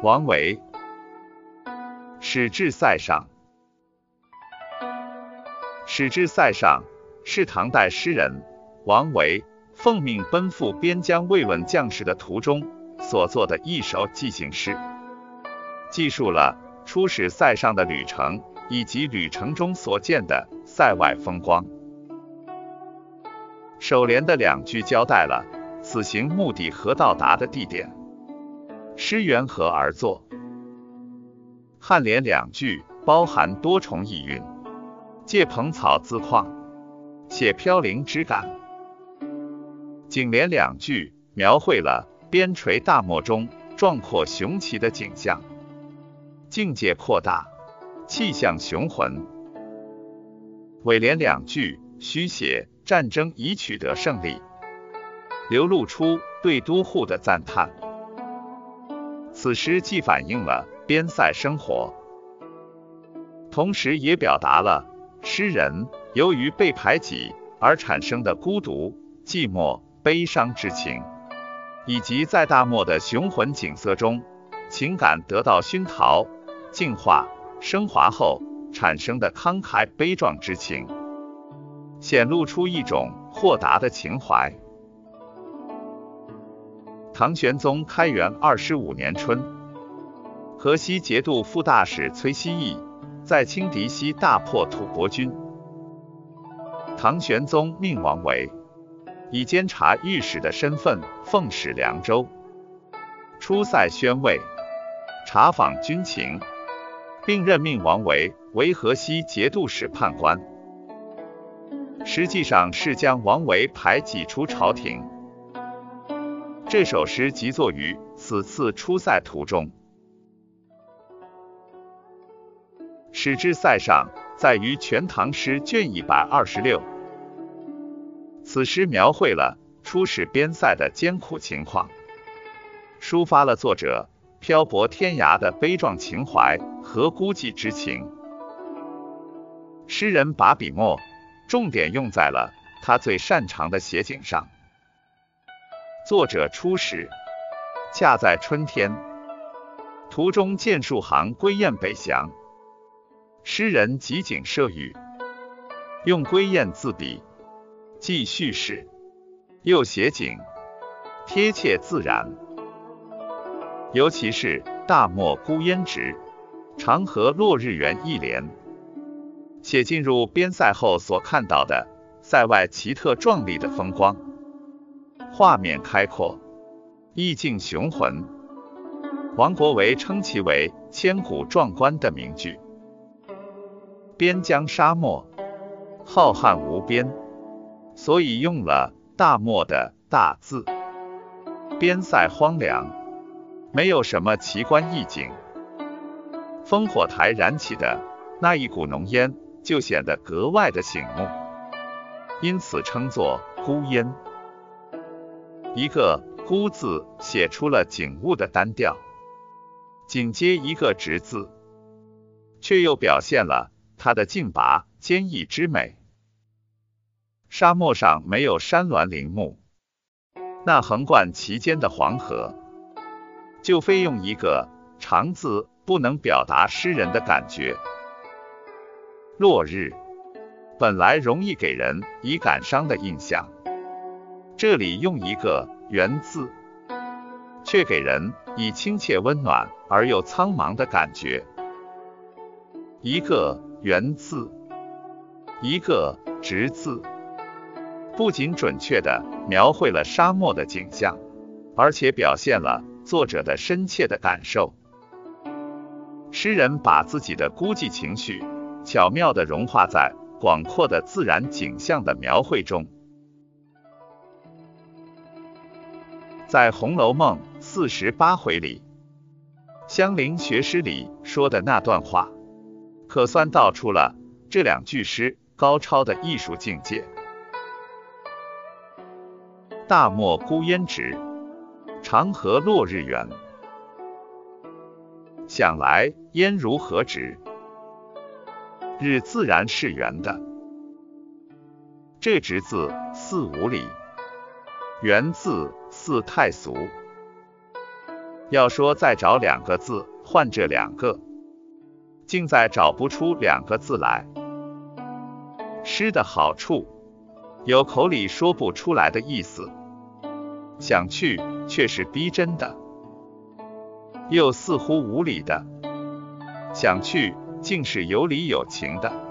王维，使至塞上。使至塞上是唐代诗人王维奉命奔赴边疆慰问将士的途中所作的一首寄行诗，记述了出使塞上的旅程以及旅程中所见的塞外风光。首联的两句交代了此行目的和到达的地点，诗缘何而作？颔联两句包含多重意蕴，借蓬草自况，写飘零之感。颈联两句描绘了边陲大漠中壮阔雄奇的景象，境界扩大，气象雄浑。尾联两句虚写。战争已取得胜利，流露出对都护的赞叹。此诗既反映了边塞生活，同时也表达了诗人由于被排挤而产生的孤独、寂寞、悲伤之情，以及在大漠的雄浑景色中，情感得到熏陶、净化、升华后产生的慷慨悲壮之情。显露出一种豁达的情怀。唐玄宗开元二十五年春，河西节度副大使崔希义在清敌西大破吐蕃军，唐玄宗命王维以监察御史的身份奉使凉州，出塞宣慰，查访军情，并任命王维为河西节度使判官。实际上是将王维排挤出朝廷。这首诗即作于此次出塞途中。使至塞上，在于《全唐诗》卷一百二十六。此诗描绘了出使边塞的艰苦情况，抒发了作者漂泊天涯的悲壮情怀和孤寂之情。诗人把笔墨。重点用在了他最擅长的写景上。作者初始，恰在春天，途中见数行归雁北翔，诗人集景设语，用归雁自比，既叙事，又写景，贴切自然。尤其是大漠孤烟直，长河落日圆一联。写进入边塞后所看到的塞外奇特壮丽的风光，画面开阔，意境雄浑。王国维称其为千古壮观的名句。边疆沙漠浩瀚无边，所以用了大漠的大字。边塞荒凉，没有什么奇观异景。烽火台燃起的那一股浓烟。就显得格外的醒目，因此称作孤烟。一个孤字写出了景物的单调，紧接一个直字，却又表现了它的劲拔坚毅之美。沙漠上没有山峦林木，那横贯其间的黄河，就非用一个长字不能表达诗人的感觉。落日本来容易给人以感伤的印象，这里用一个圆字，却给人以亲切温暖而又苍茫的感觉。一个圆字，一个直字，不仅准确的描绘了沙漠的景象，而且表现了作者的深切的感受。诗人把自己的孤寂情绪。巧妙地融化在广阔的自然景象的描绘中。在《红楼梦》四十八回里，香菱学诗里说的那段话，可算道出了这两句诗高超的艺术境界。大漠孤烟直，长河落日圆。想来烟如何直？日自然是圆的，这直字似五里，圆字似太俗。要说再找两个字换这两个，竟再找不出两个字来。诗的好处，有口里说不出来的意思，想去却是逼真的，又似乎无理的；想去竟是有理有情的。